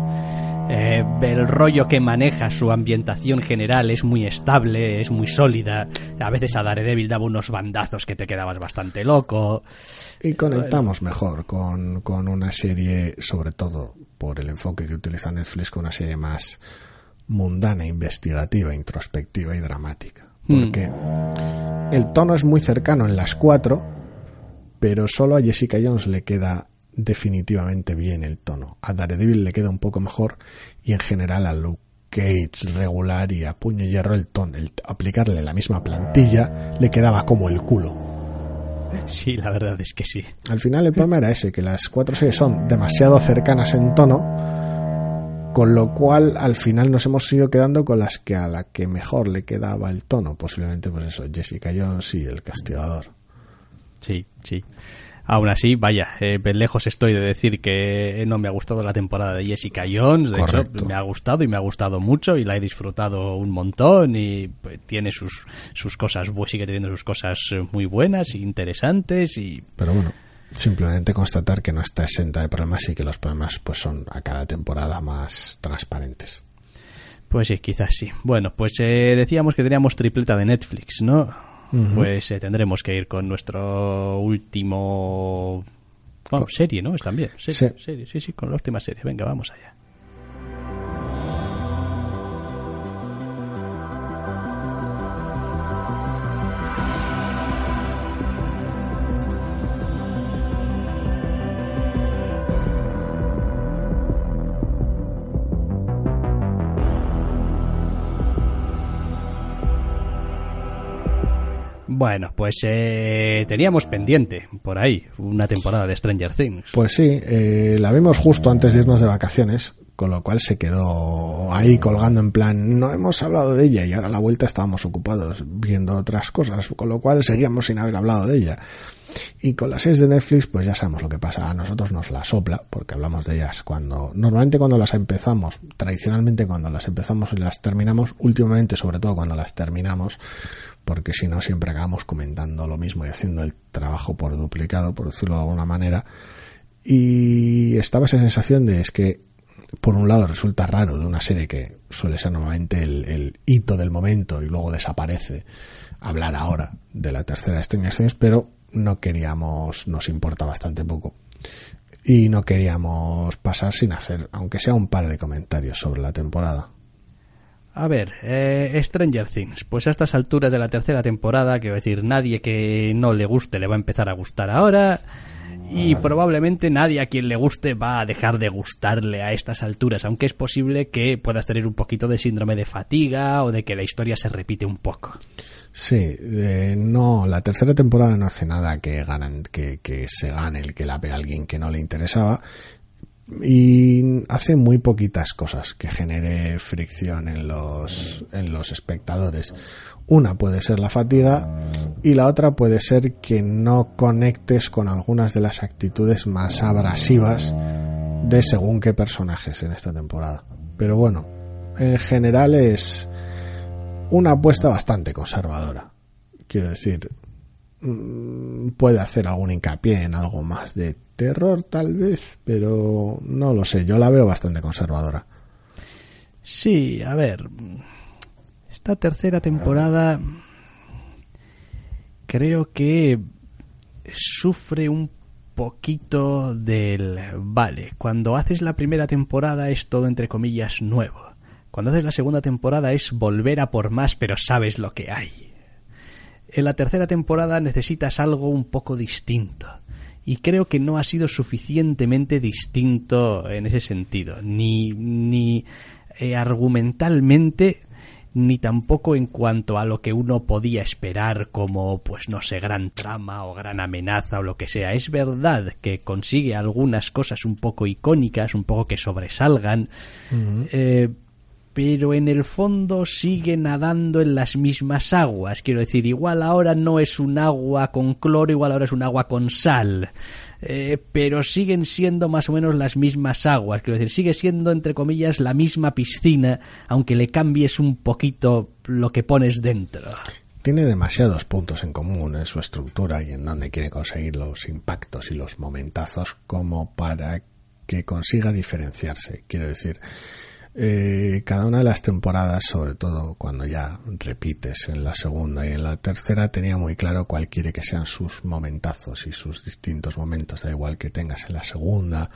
Eh, el rollo que maneja su ambientación general es muy estable, es muy sólida. A veces a Daredevil daba unos bandazos que te quedabas bastante loco. Y conectamos mejor con, con una serie, sobre todo por el enfoque que utiliza Netflix, con una serie más mundana, investigativa, introspectiva y dramática. Porque el tono es muy cercano en las cuatro, pero solo a Jessica Jones le queda definitivamente bien el tono. A Daredevil le queda un poco mejor y en general a Luke Cage regular y a Puño y Hierro el tono, el aplicarle la misma plantilla le quedaba como el culo. Sí, la verdad es que sí. Al final el problema era ese, que las cuatro series son demasiado cercanas en tono, con lo cual al final nos hemos ido quedando con las que a la que mejor le quedaba el tono, posiblemente pues eso, Jessica Jones y El Castigador. Sí, sí. Aún así, vaya, eh, lejos estoy de decir que no me ha gustado la temporada de Jessica Jones. De Correcto. hecho, me ha gustado y me ha gustado mucho y la he disfrutado un montón y pues, tiene sus, sus cosas, sigue teniendo sus cosas eh, muy buenas e interesantes y Pero bueno, simplemente constatar que no está exenta de problemas y que los problemas pues son a cada temporada más transparentes. Pues sí, quizás sí. Bueno, pues eh, decíamos que teníamos tripleta de Netflix, ¿no? Pues eh, tendremos que ir con nuestro último... Bueno, serie, ¿no? Es también. Serie, Sí. serie, sí, sí, con la última serie. Venga, vamos allá. Bueno, pues eh, teníamos pendiente por ahí una temporada de Stranger Things. Pues sí, eh, la vimos justo antes de irnos de vacaciones, con lo cual se quedó ahí colgando en plan, no hemos hablado de ella y ahora a la vuelta estábamos ocupados viendo otras cosas, con lo cual seguíamos sin haber hablado de ella. Y con las series de Netflix, pues ya sabemos lo que pasa. A nosotros nos la sopla, porque hablamos de ellas cuando, normalmente cuando las empezamos, tradicionalmente cuando las empezamos y las terminamos, últimamente sobre todo cuando las terminamos, porque si no siempre acabamos comentando lo mismo y haciendo el trabajo por duplicado, por decirlo de alguna manera. Y estaba esa sensación de es que, por un lado, resulta raro de una serie que suele ser normalmente el, hito del momento y luego desaparece, hablar ahora de la tercera de Stranger pero no queríamos, nos importa bastante poco. Y no queríamos pasar sin hacer, aunque sea un par de comentarios sobre la temporada. A ver, eh, Stranger Things. Pues a estas alturas de la tercera temporada, quiero decir, nadie que no le guste le va a empezar a gustar ahora. Y probablemente nadie a quien le guste va a dejar de gustarle a estas alturas, aunque es posible que puedas tener un poquito de síndrome de fatiga o de que la historia se repite un poco. Sí, eh, no, la tercera temporada no hace nada que, ganan, que, que se gane el que la vea alguien que no le interesaba y hace muy poquitas cosas que genere fricción en los, en los espectadores. Una puede ser la fatiga y la otra puede ser que no conectes con algunas de las actitudes más abrasivas de según qué personajes en esta temporada. Pero bueno, en general es una apuesta bastante conservadora. Quiero decir, puede hacer algún hincapié en algo más de terror tal vez, pero no lo sé, yo la veo bastante conservadora. Sí, a ver. Esta tercera temporada creo que sufre un poquito del... Vale, cuando haces la primera temporada es todo entre comillas nuevo. Cuando haces la segunda temporada es volver a por más, pero sabes lo que hay. En la tercera temporada necesitas algo un poco distinto. Y creo que no ha sido suficientemente distinto en ese sentido. Ni, ni eh, argumentalmente ni tampoco en cuanto a lo que uno podía esperar como, pues no sé, gran trama o gran amenaza o lo que sea. Es verdad que consigue algunas cosas un poco icónicas, un poco que sobresalgan, eh, pero en el fondo sigue nadando en las mismas aguas. Quiero decir, igual ahora no es un agua con cloro, igual ahora es un agua con sal. Eh, pero siguen siendo más o menos las mismas aguas, quiero decir, sigue siendo entre comillas la misma piscina, aunque le cambies un poquito lo que pones dentro. Tiene demasiados puntos en común en su estructura y en donde quiere conseguir los impactos y los momentazos como para que consiga diferenciarse. Quiero decir, eh, cada una de las temporadas, sobre todo cuando ya repites en la segunda y en la tercera, tenía muy claro cuál quiere que sean sus momentazos y sus distintos momentos. Da igual que tengas en la segunda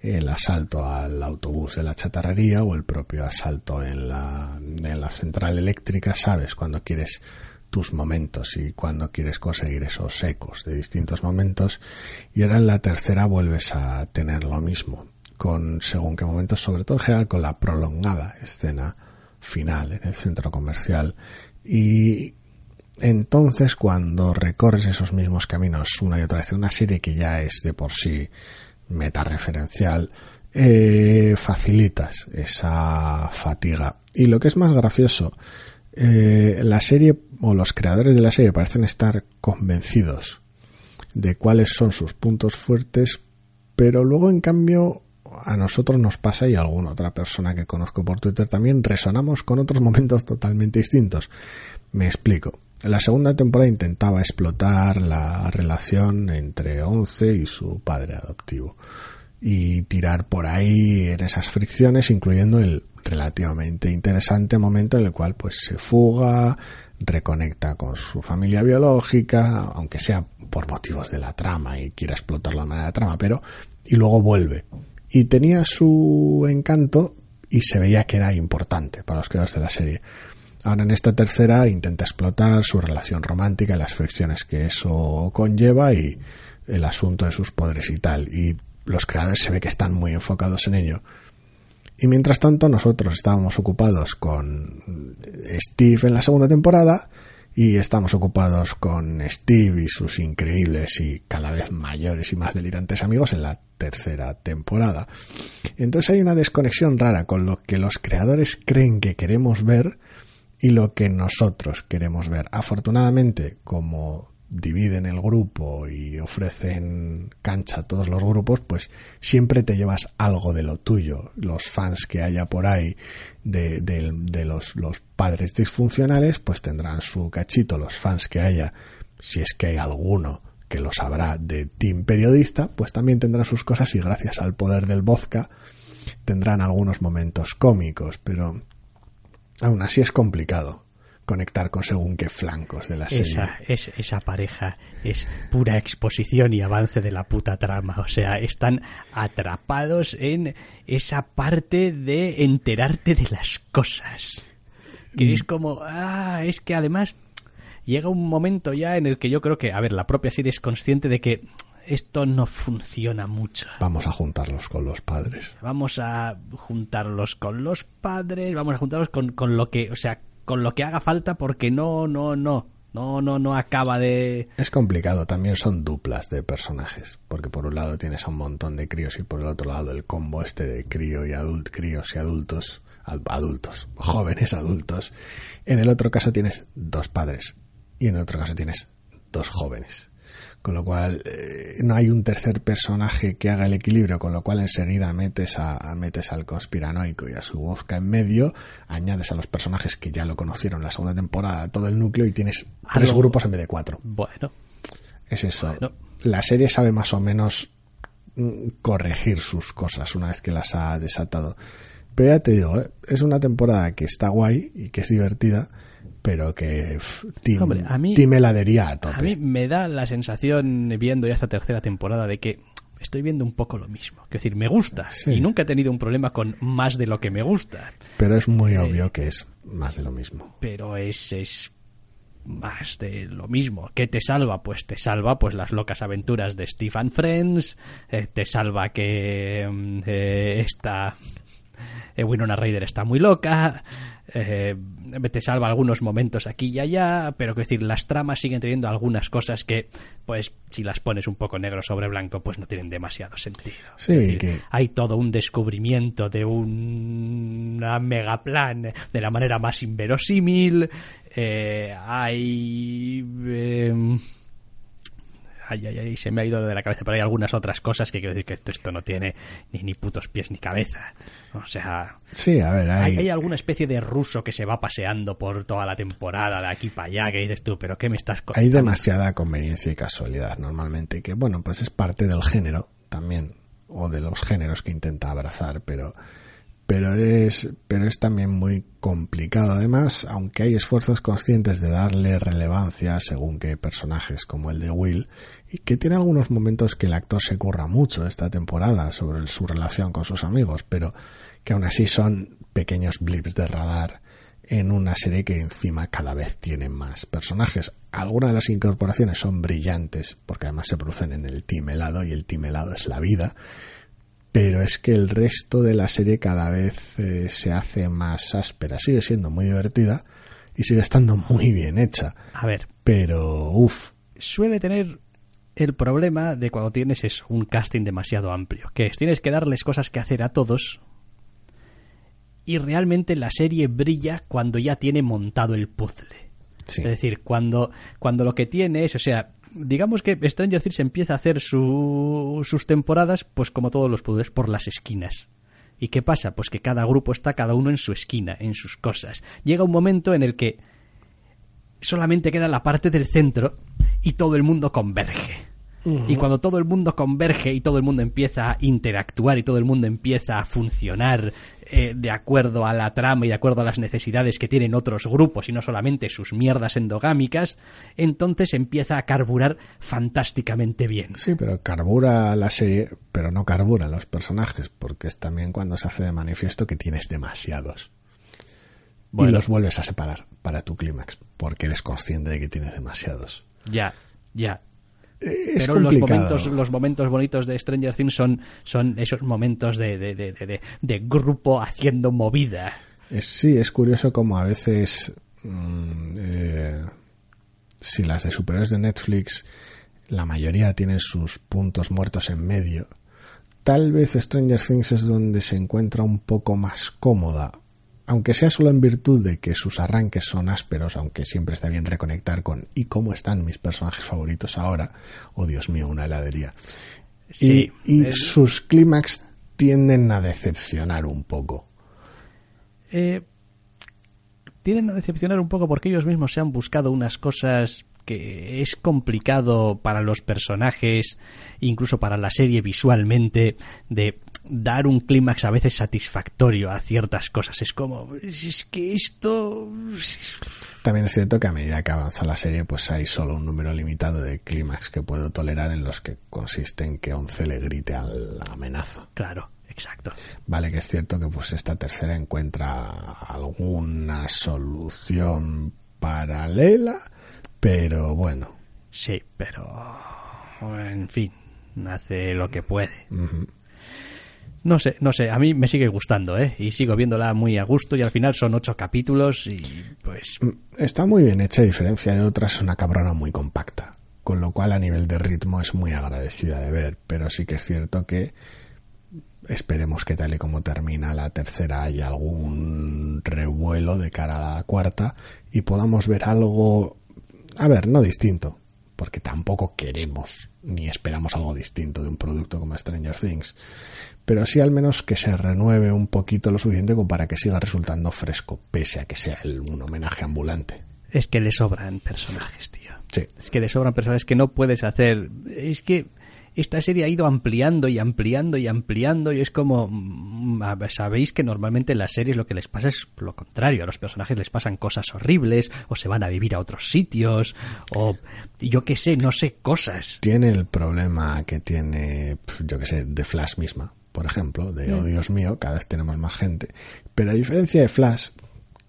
el asalto al autobús de la chatarrería o el propio asalto en la, en la central eléctrica, sabes cuando quieres tus momentos y cuando quieres conseguir esos ecos de distintos momentos y ahora en la tercera vuelves a tener lo mismo con según qué momentos, sobre todo en general con la prolongada escena final en el centro comercial. Y entonces cuando recorres esos mismos caminos una y otra vez, una serie que ya es de por sí metareferencial, eh, facilitas esa fatiga. Y lo que es más gracioso, eh, la serie o los creadores de la serie parecen estar convencidos de cuáles son sus puntos fuertes, pero luego en cambio a nosotros nos pasa y a alguna otra persona que conozco por Twitter también resonamos con otros momentos totalmente distintos. Me explico. La segunda temporada intentaba explotar la relación entre Once y su padre adoptivo y tirar por ahí en esas fricciones, incluyendo el relativamente interesante momento en el cual pues se fuga, reconecta con su familia biológica, aunque sea por motivos de la trama y quiera explotarlo de manera de trama, pero y luego vuelve y tenía su encanto y se veía que era importante para los creadores de la serie. Ahora en esta tercera intenta explotar su relación romántica y las fricciones que eso conlleva y el asunto de sus poderes y tal. Y los creadores se ve que están muy enfocados en ello. Y mientras tanto nosotros estábamos ocupados con Steve en la segunda temporada y estamos ocupados con Steve y sus increíbles y cada vez mayores y más delirantes amigos en la tercera temporada. Entonces hay una desconexión rara con lo que los creadores creen que queremos ver y lo que nosotros queremos ver. Afortunadamente, como dividen el grupo y ofrecen cancha a todos los grupos, pues siempre te llevas algo de lo tuyo. Los fans que haya por ahí de, de, los, los padres disfuncionales, pues tendrán su cachito. Los fans que haya, si es que hay alguno que lo sabrá de Team Periodista, pues también tendrán sus cosas y gracias al poder del vodka tendrán algunos momentos cómicos, pero aún así es complicado conectar con según qué flancos de la serie. Esa, es, esa pareja es pura exposición y avance de la puta trama. O sea, están atrapados en esa parte de enterarte de las cosas. Que es como, ah, es que además llega un momento ya en el que yo creo que, a ver, la propia serie es consciente de que esto no funciona mucho. Vamos a juntarlos con los padres. Vamos a juntarlos con los padres, vamos a juntarlos con, con lo que, o sea, con lo que haga falta porque no, no, no. No, no, no acaba de... Es complicado, también son duplas de personajes, porque por un lado tienes a un montón de críos y por el otro lado el combo este de crío y adult, críos y adultos, adultos, jóvenes adultos. En el otro caso tienes dos padres y en el otro caso tienes dos jóvenes con lo cual eh, no hay un tercer personaje que haga el equilibrio, con lo cual enseguida metes a, metes al conspiranoico y a su vodka en medio, añades a los personajes que ya lo conocieron la segunda temporada todo el núcleo y tienes tres grupos en vez de cuatro. Bueno. Es eso. La serie sabe más o menos mm, corregir sus cosas una vez que las ha desatado. Pero ya te digo, ¿eh? es una temporada que está guay y que es divertida, pero que pff, team, Hombre, a mí- team heladería a tope. A mí me da la sensación, viendo ya esta tercera temporada, de que estoy viendo un poco lo mismo. Es decir, me gusta. Sí. Y nunca he tenido un problema con más de lo que me gusta. Pero es muy obvio que es más de lo mismo. Pero es, es más de lo mismo. ¿Qué te salva? Pues te salva pues las locas aventuras de Stephen Friends. eh, te salva que mm, eh, esta eh, Winona Ryder está muy loca. Eh, te salva algunos momentos aquí y allá. Pero que decir, las tramas siguen teniendo algunas cosas que, pues, si las pones un poco negro sobre blanco, pues no tienen demasiado sentido. Sí, decir, que- hay todo un descubrimiento de un una megaplan de la manera más inverosímil. eh, hay. eh, ay, ay, ay, se me ha ido de la cabeza, pero hay algunas otras cosas que quiero decir que esto, esto no tiene ni, ni putos pies ni cabeza. O sea, Sí, a ver, hay, hay, hay alguna especie de ruso que se va paseando por toda la temporada de aquí para allá, que dices tú, pero ¿qué me estás contando? hay demasiada conveniencia y casualidad normalmente, que bueno, pues es parte del género también, o de los géneros que intenta abrazar, pero pero es pero es también muy complicado además aunque hay esfuerzos conscientes de darle relevancia según qué personajes como el de Will y que tiene algunos momentos que el actor se curra mucho esta temporada sobre su relación con sus amigos pero que aún así son pequeños blips de radar en una serie que encima cada vez tiene más personajes. Algunas de las incorporaciones son brillantes, porque además se producen en el team helado y el team helado es la vida. Pero es que el resto de la serie cada vez eh, se hace más áspera. Sigue siendo muy divertida y sigue estando muy bien hecha. A ver, Pero, uff, suele tener el problema de cuando tienes un casting demasiado amplio, que es tienes que darles cosas que hacer a todos y realmente la serie brilla cuando ya tiene montado el puzzle. sí. Es decir, cuando, cuando lo que tiene es, o sea, digamos que Stranger Things empieza a hacer su- sus temporadas, pues como todos los puzzles, por las esquinas. ¿Y qué pasa? Pues que cada grupo está cada uno en su esquina, en sus cosas. Llega un momento en el que solamente queda la parte del centro y todo el mundo converge. Y cuando todo el mundo converge y todo el mundo empieza a interactuar y todo el mundo empieza a funcionar eh, de acuerdo a la trama y de acuerdo a las necesidades que tienen otros grupos y no solamente sus mierdas endogámicas, entonces empieza a carburar fantásticamente bien. Sí, pero carbura la serie, pero no carbura los personajes, porque es también cuando se hace de manifiesto que tienes demasiados. Y los vuelves a separar para tu clímax, porque eres consciente de que tienes demasiados. Ya, ya. Eh, Es Pero los momentos, los momentos bonitos de Stranger Things son, son esos momentos de, de, de, grupo haciendo movida. Sí, es curioso como a veces, mm, eh, si las de superhéroes de Netflix, la mayoría tienen sus puntos muertos en medio, tal vez Stranger Things es donde se encuentra un poco más cómoda, aunque sea solo en virtud de que sus arranques son ásperos, aunque siempre está bien reconectar con ¿y cómo están mis personajes favoritos ahora? Oh Dios mío, una heladería. Sí, y y es- sus clímax tienden a decepcionar un poco. eh, tienen a decepcionar un poco porque ellos mismos se han buscado unas cosas que es complicado para los personajes, incluso para la serie visualmente, de dar un clímax a veces satisfactorio a ciertas cosas. Es como, es que esto... También es cierto que a medida que avanza la serie, pues hay solo un número limitado de clímax que puedo tolerar en los que consiste en que Once le grite a la amenaza. Claro, exacto. Vale que es cierto que pues esta tercera encuentra alguna solución paralela, pero bueno. Sí, pero... En fin, hace lo que puede. No sé, no sé, a mí me sigue gustando, ¿eh? Y sigo viéndola muy a gusto y al final son ocho capítulos y pues... Está muy bien hecha, a diferencia de otras, una cabrona muy compacta. Con lo cual a nivel de ritmo es muy agradecida de ver, pero sí que es cierto que esperemos que tal y como termina la tercera haya algún revuelo de cara a la cuarta y podamos ver algo, a ver, no distinto, porque tampoco queremos ni esperamos algo distinto de un producto como Stranger Things, pero sí al menos que se renueve un poquito lo suficiente como para que siga resultando fresco, pese a que sea el- un homenaje ambulante. Es que le sobran personajes, tío. Sí. Es que le sobran personajes que no puedes hacer. Es que esta serie ha ido ampliando y ampliando y ampliando y es como mm, sabéis que normalmente en las series lo que les pasa es lo contrario a los personajes les pasan cosas horribles o se van a vivir a otros sitios o yo qué sé no sé cosas Tiene el problema que tiene, yo que sé, de Flash misma, por ejemplo, de, oh Dios mío, cada vez tenemos más gente. Pero a diferencia de Flash,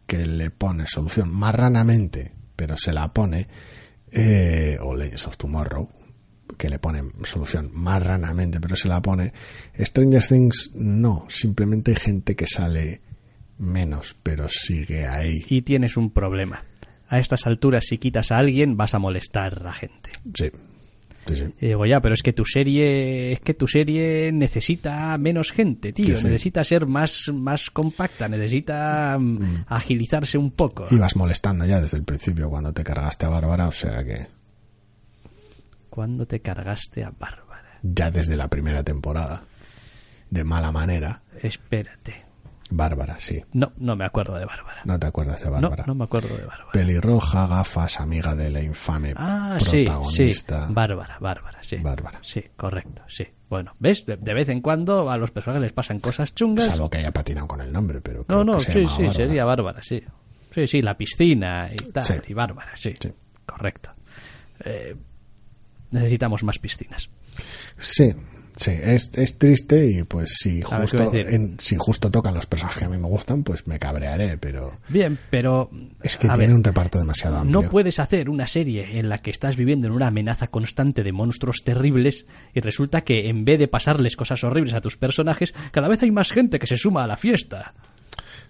que le pone solución marranamente, pero se la pone, eh, o Legends of Tomorrow, que le pone solución marranamente, pero se la pone, Stranger Things no, simplemente hay gente que sale menos, pero sigue ahí. y tienes un problema a estas alturas si quitas a alguien vas a molestar a la gente Sí, sí, sí. Y digo, ya, pero es que tu serie, es que tu serie necesita menos gente, tío. Sí. Necesita ser más, más compacta, necesita mm, agilizarse un poco. Ibas molestando ya desde el principio cuando te cargaste a Bárbara, o sea que ¿Cuándo te cargaste a Bárbara? ya desde la primera temporada, de mala manera, Espérate. Bárbara, sí. No, no me acuerdo de Bárbara. No te acuerdas de No, Bárbara. no me acuerdo de Bárbara. Pelirroja, gafas, amiga de la infame Ah, sí, sí. protagonista. Bárbara, Bárbara, sí. Bárbara. Sí, correcto, sí. Bueno, ¿ves? De, de vez en cuando a los personajes les pasan cosas chungas. Salvo que haya patinado con el nombre, pero No, creo no, que se sí, sí, Bárbara. sería Bárbara, sí. Sí, sí, la piscina y tal, Sí. y Bárbara, sí. Sí. Correcto. Eh, necesitamos más piscinas. Sí, sí, es, es triste y pues si A ver, ¿qué justo, en- si justo tocan los personajes que a mí me gustan, pues me cabrearé, pero Bien, pero... es que tiene ver, un reparto demasiado amplio. No puedes hacer una serie en la que estás viviendo en una amenaza constante de monstruos terribles y resulta que en vez de pasarles cosas horribles a tus personajes, cada vez hay más gente que se suma a la fiesta.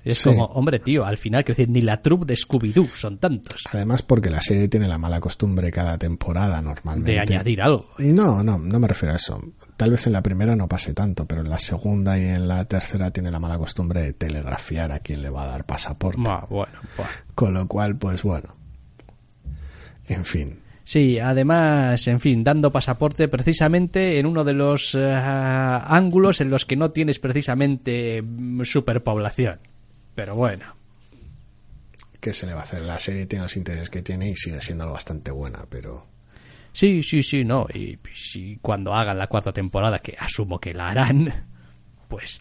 Es Sí. como, hombre, tío, al final, quiero decir, ni la troupe de Scooby-Doo son tantos. Además porque la serie tiene la mala costumbre cada temporada normalmente. De añadir algo. No, no, no me refiero a eso. Tal vez en la primera no pase tanto, pero en la segunda y en la tercera tiene la mala costumbre de telegrafiar a quien le va a dar pasaporte. Ah, bueno, bueno. Con lo cual, pues bueno. En fin. Sí, además, en fin, dando pasaporte precisamente en uno de los eh, ángulos en los que no tienes precisamente mm, superpoblación. Pero bueno, ¿Qué se le va a hacer? La serie tiene los intereses que tiene y sigue siendo bastante buena, pero sí, sí, sí, no. Y, si cuando hagan la cuarta temporada, que asumo que la harán, pues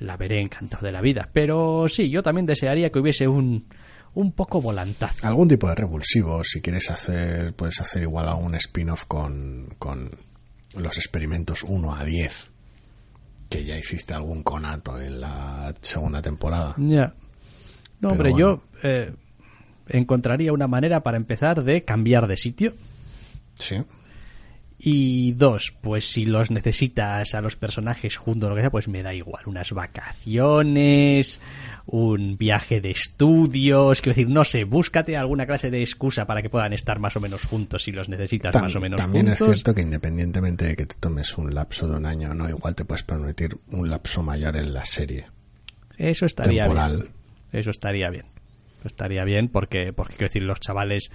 la veré encantado de la vida. Pero sí, yo también desearía que hubiese un, un poco volantazo. algún tipo de revulsivo, si quieres hacer, puedes hacer igual algún spin-off con, con los experimentos 1 a 10, que ya hiciste algún conato en la segunda temporada. Ya. No, Pero hombre, bueno. yo eh, encontraría una manera para empezar de cambiar de sitio. Sí. Y dos, pues si los necesitas a los personajes juntos o lo que sea, pues me da igual. Unas vacaciones, un viaje de estudios, quiero decir, no sé, búscate alguna clase de excusa para que puedan estar más o menos juntos si los necesitas Tam- más o menos también juntos. es cierto que independientemente de que te tomes un lapso de un año, no, igual te puedes permitir un lapso mayor en la serie. Eso estaría temporal. bien. Eso estaría bien. Eso estaría bien porque, porque quiero decir, los chavales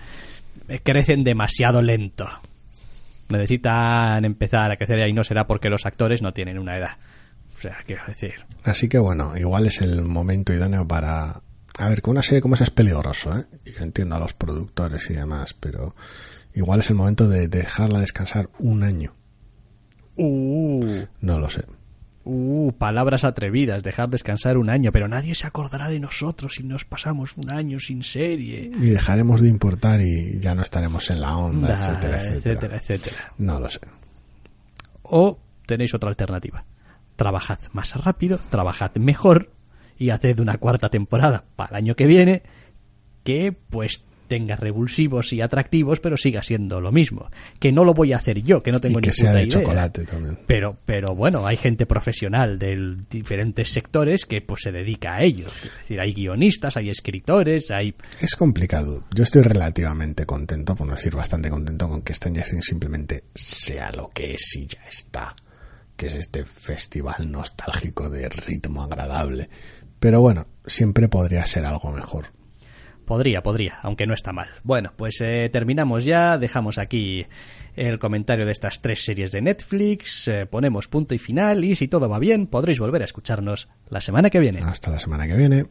eh, crecen demasiado lento. Necesitan empezar a crecer y ahí no será porque los actores no tienen una edad. Sea, quiero decir. Así que bueno, igual es el momento idóneo para... A ver, con una serie como esa es peligroso, ¿eh? Y Yo entiendo a los productores y demás, pero igual es el momento de dejarla descansar un año. Uh, No lo sé. uh, palabras atrevidas, dejar descansar un año, pero nadie se acordará de nosotros si nos pasamos un año sin serie. Y dejaremos de importar y ya no estaremos en la onda, Da, etcétera, etcétera. etcétera, etcétera. No lo sé. O tenéis otra alternativa. Trabajad más rápido, trabajad mejor y haced una cuarta temporada para el año que viene que pues tenga revulsivos y atractivos, pero siga siendo lo mismo. Que no lo voy a hacer yo, que no tengo y que ni sea puta de idea. chocolate también. Pero, pero bueno, hay gente profesional de diferentes sectores que pues se dedica a ello. Es decir, hay guionistas, hay escritores, hay... Es complicado. Yo estoy relativamente contento, por no decir bastante contento, con que Stranger Things simplemente sea lo que es y ya está. Que es este festival nostálgico de ritmo agradable. Pero bueno, siempre podría ser algo mejor. Podría, podría, aunque no está mal. Bueno, pues eh, terminamos ya, dejamos aquí el comentario de estas tres series de Netflix, eh, ponemos punto y final y si todo va bien podréis volver a escucharnos la semana que viene. Hasta la semana que viene.